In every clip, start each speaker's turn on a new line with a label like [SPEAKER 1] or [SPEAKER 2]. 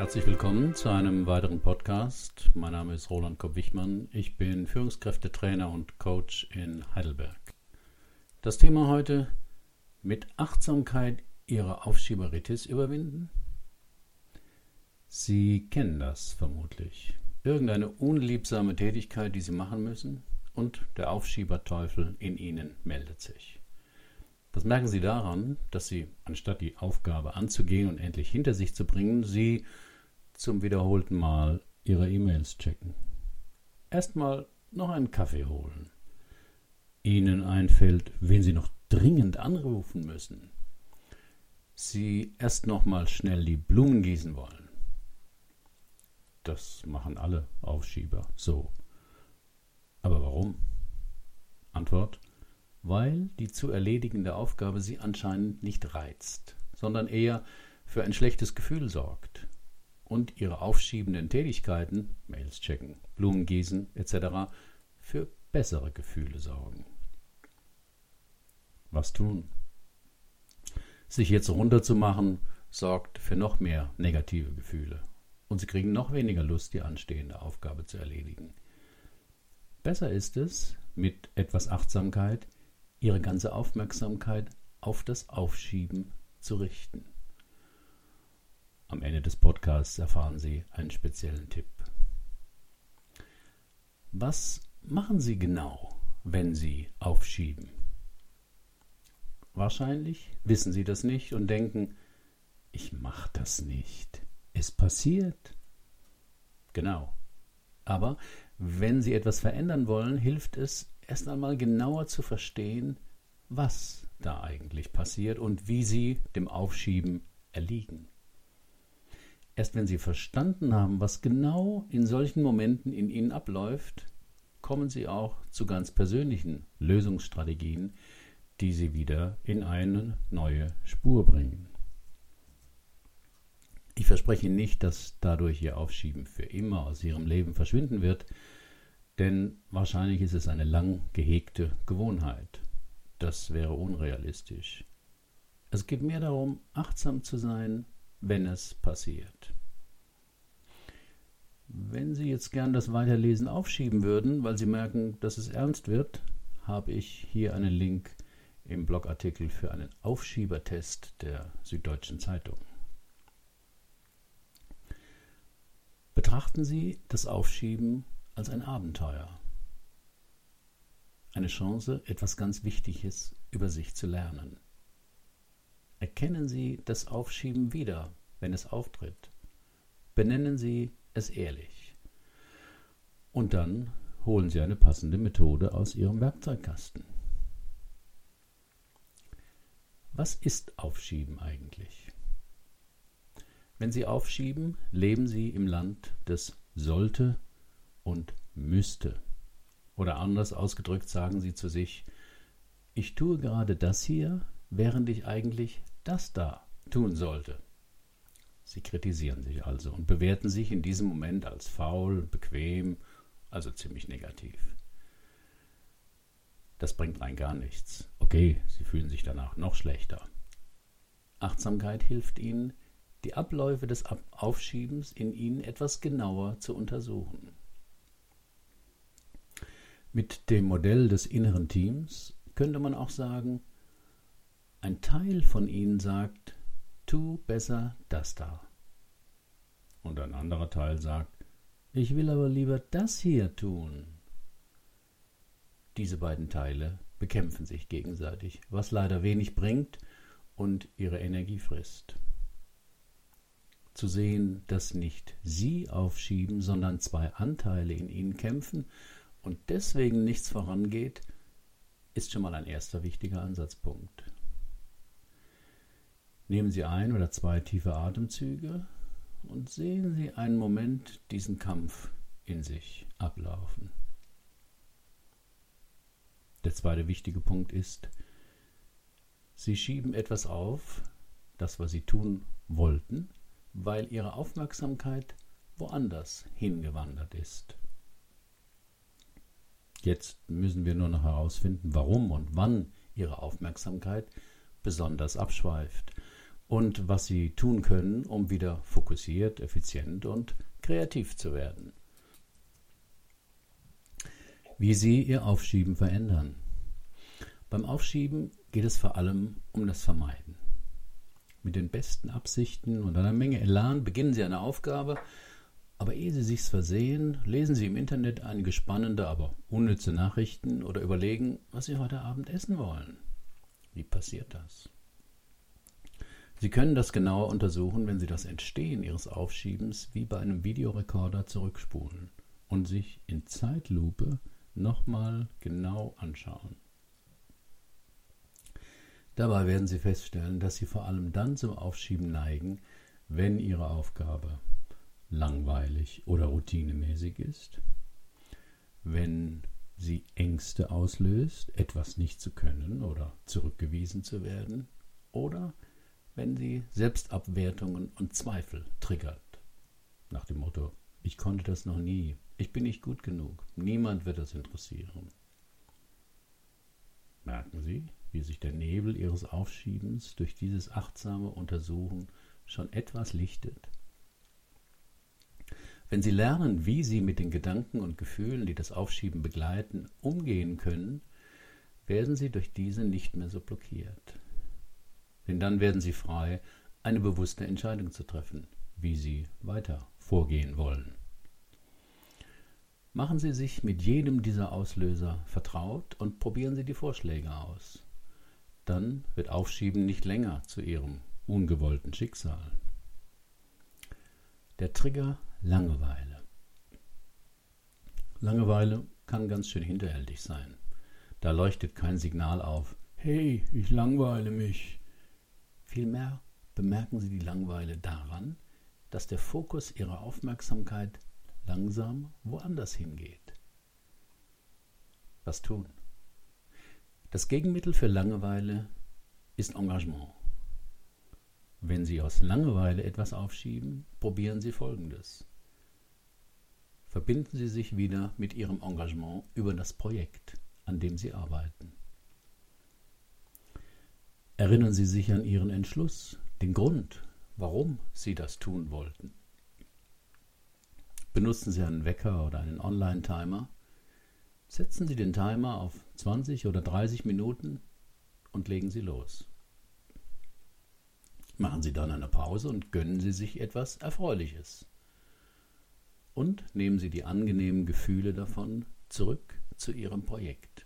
[SPEAKER 1] Herzlich willkommen zu einem weiteren Podcast. Mein Name ist Roland Kopp-Wichmann. Ich bin Führungskräftetrainer und Coach in Heidelberg. Das Thema heute: mit Achtsamkeit Ihre Aufschieberitis überwinden? Sie kennen das vermutlich. Irgendeine unliebsame Tätigkeit, die Sie machen müssen, und der Aufschieberteufel in Ihnen meldet sich. Das merken Sie daran, dass Sie, anstatt die Aufgabe anzugehen und endlich hinter sich zu bringen, Sie zum wiederholten Mal Ihre E-Mails checken. Erstmal noch einen Kaffee holen. Ihnen einfällt, wen Sie noch dringend anrufen müssen. Sie erst noch mal schnell die Blumen gießen wollen. Das machen alle Aufschieber so. Aber warum? Antwort: Weil die zu erledigende Aufgabe Sie anscheinend nicht reizt, sondern eher für ein schlechtes Gefühl sorgt und ihre aufschiebenden Tätigkeiten, Mails checken, Blumen gießen etc., für bessere Gefühle sorgen. Was tun? Sich jetzt runterzumachen, sorgt für noch mehr negative Gefühle und sie kriegen noch weniger Lust, die anstehende Aufgabe zu erledigen. Besser ist es, mit etwas Achtsamkeit ihre ganze Aufmerksamkeit auf das Aufschieben zu richten. Am Ende des Podcasts erfahren Sie einen speziellen Tipp. Was machen Sie genau, wenn Sie aufschieben? Wahrscheinlich wissen Sie das nicht und denken, ich mache das nicht. Es passiert. Genau. Aber wenn Sie etwas verändern wollen, hilft es erst einmal genauer zu verstehen, was da eigentlich passiert und wie Sie dem Aufschieben erliegen. Erst wenn sie verstanden haben, was genau in solchen Momenten in ihnen abläuft, kommen sie auch zu ganz persönlichen Lösungsstrategien, die sie wieder in eine neue Spur bringen. Ich verspreche nicht, dass dadurch Ihr Aufschieben für immer aus Ihrem Leben verschwinden wird, denn wahrscheinlich ist es eine lang gehegte Gewohnheit. Das wäre unrealistisch. Es geht mehr darum, achtsam zu sein, wenn es passiert. Wenn Sie jetzt gern das Weiterlesen aufschieben würden, weil Sie merken, dass es ernst wird, habe ich hier einen Link im Blogartikel für einen Aufschiebertest der Süddeutschen Zeitung. Betrachten Sie das Aufschieben als ein Abenteuer. Eine Chance, etwas ganz Wichtiges über sich zu lernen. Erkennen Sie das Aufschieben wieder, wenn es auftritt. Benennen Sie es ehrlich. Und dann holen Sie eine passende Methode aus Ihrem Werkzeugkasten. Was ist Aufschieben eigentlich? Wenn Sie aufschieben, leben Sie im Land des sollte und müsste. Oder anders ausgedrückt sagen Sie zu sich, ich tue gerade das hier, während ich eigentlich das da tun sollte. Sie kritisieren sich also und bewerten sich in diesem Moment als faul, bequem, also ziemlich negativ. Das bringt rein gar nichts. Okay, Sie fühlen sich danach noch schlechter. Achtsamkeit hilft Ihnen, die Abläufe des Aufschiebens in Ihnen etwas genauer zu untersuchen. Mit dem Modell des inneren Teams könnte man auch sagen, ein Teil von ihnen sagt, tu besser das da. Und ein anderer Teil sagt, ich will aber lieber das hier tun. Diese beiden Teile bekämpfen sich gegenseitig, was leider wenig bringt und ihre Energie frisst. Zu sehen, dass nicht sie aufschieben, sondern zwei Anteile in ihnen kämpfen und deswegen nichts vorangeht, ist schon mal ein erster wichtiger Ansatzpunkt. Nehmen Sie ein oder zwei tiefe Atemzüge und sehen Sie einen Moment diesen Kampf in sich ablaufen. Der zweite wichtige Punkt ist, Sie schieben etwas auf, das, was Sie tun wollten, weil Ihre Aufmerksamkeit woanders hingewandert ist. Jetzt müssen wir nur noch herausfinden, warum und wann Ihre Aufmerksamkeit besonders abschweift und was Sie tun können, um wieder fokussiert, effizient und kreativ zu werden. Wie Sie Ihr Aufschieben verändern. Beim Aufschieben geht es vor allem um das Vermeiden. Mit den besten Absichten und einer Menge Elan beginnen Sie eine Aufgabe, aber ehe Sie sich's versehen, lesen Sie im Internet einige spannende, aber unnütze Nachrichten oder überlegen, was Sie heute Abend essen wollen. Wie passiert das? Sie können das genauer untersuchen, wenn Sie das Entstehen Ihres Aufschiebens wie bei einem Videorekorder zurückspulen und sich in Zeitlupe nochmal genau anschauen. Dabei werden Sie feststellen, dass Sie vor allem dann zum Aufschieben neigen, wenn Ihre Aufgabe langweilig oder routinemäßig ist, wenn sie Ängste auslöst, etwas nicht zu können oder zurückgewiesen zu werden, oder wenn sie Selbstabwertungen und Zweifel triggert, nach dem Motto, ich konnte das noch nie, ich bin nicht gut genug, niemand wird das interessieren. Merken Sie, wie sich der Nebel Ihres Aufschiebens durch dieses achtsame Untersuchen schon etwas lichtet? Wenn Sie lernen, wie Sie mit den Gedanken und Gefühlen, die das Aufschieben begleiten, umgehen können, werden Sie durch diese nicht mehr so blockiert. Denn dann werden Sie frei, eine bewusste Entscheidung zu treffen, wie Sie weiter vorgehen wollen. Machen Sie sich mit jedem dieser Auslöser vertraut und probieren Sie die Vorschläge aus. Dann wird Aufschieben nicht länger zu Ihrem ungewollten Schicksal. Der Trigger Langeweile. Langeweile kann ganz schön hinterhältig sein. Da leuchtet kein Signal auf, hey, ich langweile mich. Vielmehr bemerken Sie die Langeweile daran, dass der Fokus Ihrer Aufmerksamkeit langsam woanders hingeht. Was tun? Das Gegenmittel für Langeweile ist Engagement. Wenn Sie aus Langeweile etwas aufschieben, probieren Sie Folgendes. Verbinden Sie sich wieder mit Ihrem Engagement über das Projekt, an dem Sie arbeiten. Erinnern Sie sich an Ihren Entschluss, den Grund, warum Sie das tun wollten. Benutzen Sie einen Wecker oder einen Online-Timer. Setzen Sie den Timer auf 20 oder 30 Minuten und legen Sie los. Machen Sie dann eine Pause und gönnen Sie sich etwas Erfreuliches. Und nehmen Sie die angenehmen Gefühle davon zurück zu Ihrem Projekt.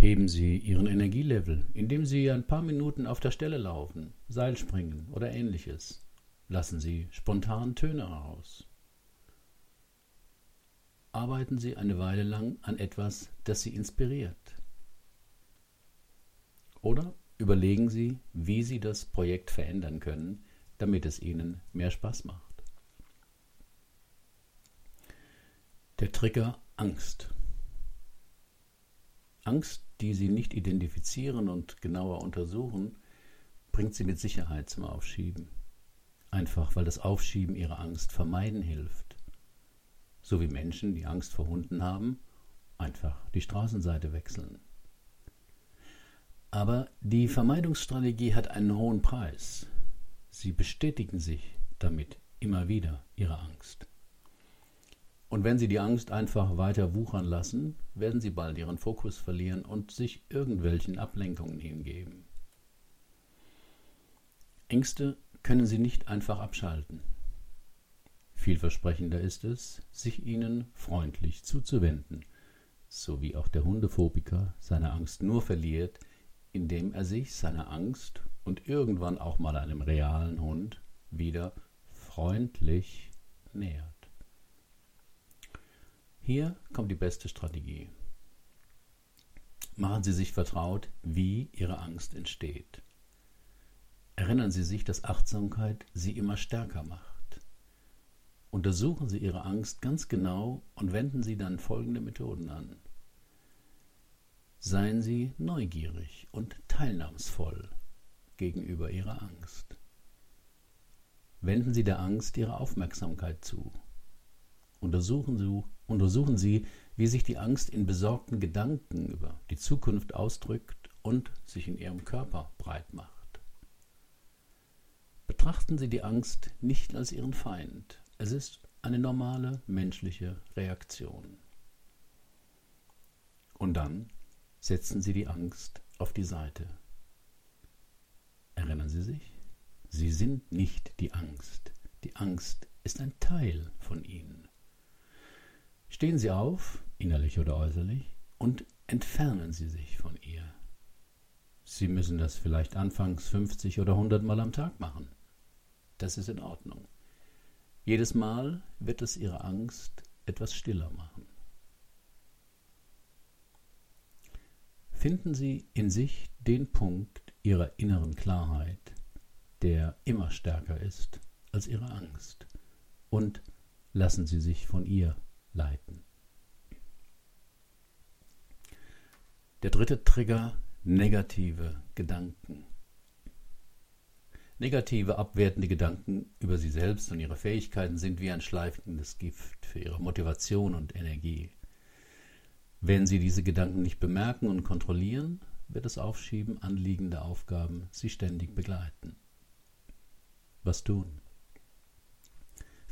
[SPEAKER 1] Heben Sie Ihren Energielevel, indem Sie ein paar Minuten auf der Stelle laufen, Seilspringen oder ähnliches. Lassen Sie spontan Töne heraus. Arbeiten Sie eine Weile lang an etwas, das Sie inspiriert. Oder Überlegen Sie, wie Sie das Projekt verändern können, damit es Ihnen mehr Spaß macht. Der Trigger Angst. Angst, die Sie nicht identifizieren und genauer untersuchen, bringt Sie mit Sicherheit zum Aufschieben. Einfach weil das Aufschieben Ihrer Angst vermeiden hilft. So wie Menschen, die Angst vor Hunden haben, einfach die Straßenseite wechseln. Aber die Vermeidungsstrategie hat einen hohen Preis. Sie bestätigen sich damit immer wieder ihre Angst. Und wenn Sie die Angst einfach weiter wuchern lassen, werden Sie bald Ihren Fokus verlieren und sich irgendwelchen Ablenkungen hingeben. Ängste können Sie nicht einfach abschalten. Vielversprechender ist es, sich ihnen freundlich zuzuwenden, so wie auch der Hundephobiker seine Angst nur verliert, indem er sich seiner Angst und irgendwann auch mal einem realen Hund wieder freundlich nähert. Hier kommt die beste Strategie. Machen Sie sich vertraut, wie Ihre Angst entsteht. Erinnern Sie sich, dass Achtsamkeit Sie immer stärker macht. Untersuchen Sie Ihre Angst ganz genau und wenden Sie dann folgende Methoden an. Seien Sie neugierig und teilnahmsvoll gegenüber Ihrer Angst. Wenden Sie der Angst Ihre Aufmerksamkeit zu. Untersuchen Sie, untersuchen Sie, wie sich die Angst in besorgten Gedanken über die Zukunft ausdrückt und sich in ihrem Körper breit macht. Betrachten Sie die Angst nicht als Ihren Feind. Es ist eine normale menschliche Reaktion. Und dann setzen Sie die Angst auf die Seite. Erinnern Sie sich? Sie sind nicht die Angst. Die Angst ist ein Teil von Ihnen. Stehen Sie auf, innerlich oder äußerlich, und entfernen Sie sich von ihr. Sie müssen das vielleicht anfangs 50 oder 100 Mal am Tag machen. Das ist in Ordnung. Jedes Mal wird es Ihre Angst etwas stiller machen. Finden Sie in sich den Punkt Ihrer inneren Klarheit, der immer stärker ist als Ihre Angst, und lassen Sie sich von ihr leiten. Der dritte Trigger, negative Gedanken. Negative, abwertende Gedanken über sie selbst und ihre Fähigkeiten sind wie ein schleifendes Gift für ihre Motivation und Energie. Wenn Sie diese Gedanken nicht bemerken und kontrollieren, wird das Aufschieben anliegender Aufgaben Sie ständig begleiten. Was tun?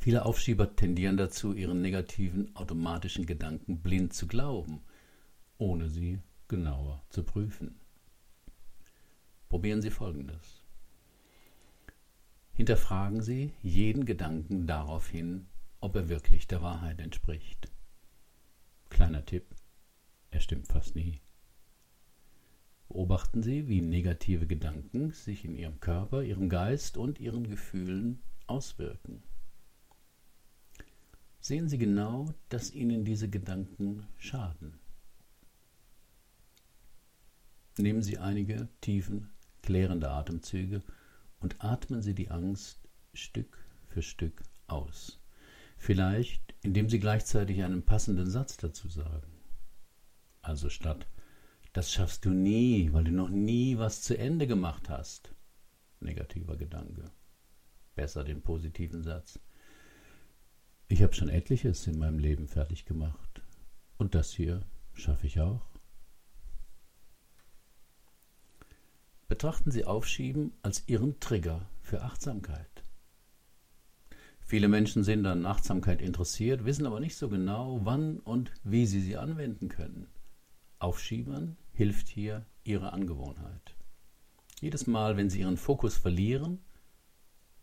[SPEAKER 1] Viele Aufschieber tendieren dazu, ihren negativen automatischen Gedanken blind zu glauben, ohne sie genauer zu prüfen. Probieren Sie Folgendes. Hinterfragen Sie jeden Gedanken darauf hin, ob er wirklich der Wahrheit entspricht. Kleiner Tipp, er stimmt fast nie. Beobachten Sie, wie negative Gedanken sich in Ihrem Körper, Ihrem Geist und Ihren Gefühlen auswirken. Sehen Sie genau, dass Ihnen diese Gedanken schaden. Nehmen Sie einige tiefen, klärende Atemzüge und atmen Sie die Angst Stück für Stück aus. Vielleicht, indem Sie gleichzeitig einen passenden Satz dazu sagen. Also statt das schaffst du nie, weil du noch nie was zu Ende gemacht hast. Negativer Gedanke. Besser den positiven Satz. Ich habe schon etliches in meinem Leben fertig gemacht. Und das hier schaffe ich auch. Betrachten Sie Aufschieben als Ihren Trigger für Achtsamkeit. Viele Menschen sind an Achtsamkeit interessiert, wissen aber nicht so genau, wann und wie sie sie anwenden können. Aufschiebern hilft hier Ihre Angewohnheit. Jedes Mal, wenn Sie Ihren Fokus verlieren,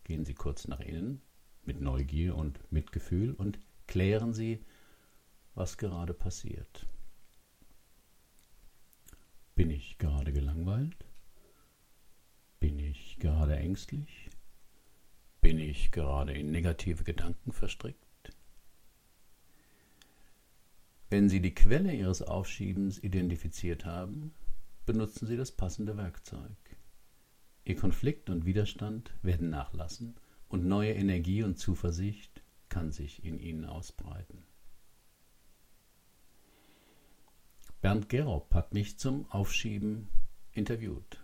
[SPEAKER 1] gehen Sie kurz nach innen mit Neugier und Mitgefühl und klären Sie, was gerade passiert. Bin ich gerade gelangweilt? Bin ich gerade ängstlich? Bin ich gerade in negative Gedanken verstrickt? Wenn Sie die Quelle Ihres Aufschiebens identifiziert haben, benutzen Sie das passende Werkzeug. Ihr Konflikt und Widerstand werden nachlassen und neue Energie und Zuversicht kann sich in Ihnen ausbreiten. Bernd Gerob hat mich zum Aufschieben interviewt.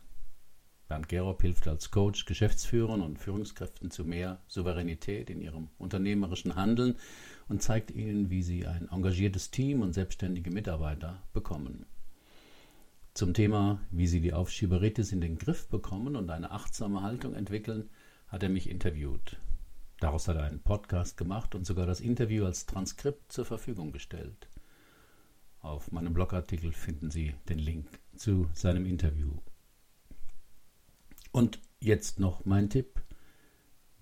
[SPEAKER 1] Bernd Gerob hilft als Coach Geschäftsführern und Führungskräften zu mehr Souveränität in ihrem unternehmerischen Handeln und zeigt ihnen, wie sie ein engagiertes Team und selbstständige Mitarbeiter bekommen. Zum Thema, wie sie die Aufschieberitis in den Griff bekommen und eine achtsame Haltung entwickeln, hat er mich interviewt. Daraus hat er einen Podcast gemacht und sogar das Interview als Transkript zur Verfügung gestellt. Auf meinem Blogartikel finden Sie den Link zu seinem Interview. Und jetzt noch mein Tipp.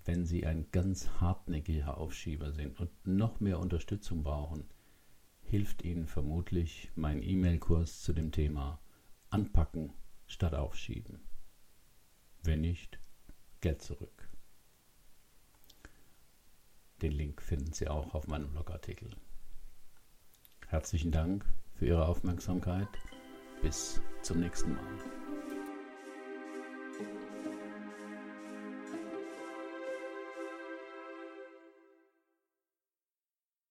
[SPEAKER 1] Wenn Sie ein ganz hartnäckiger Aufschieber sind und noch mehr Unterstützung brauchen, hilft Ihnen vermutlich mein E-Mail-Kurs zu dem Thema Anpacken statt Aufschieben. Wenn nicht, Geld zurück. Den Link finden Sie auch auf meinem Blogartikel. Herzlichen Dank für Ihre Aufmerksamkeit. Bis zum nächsten Mal.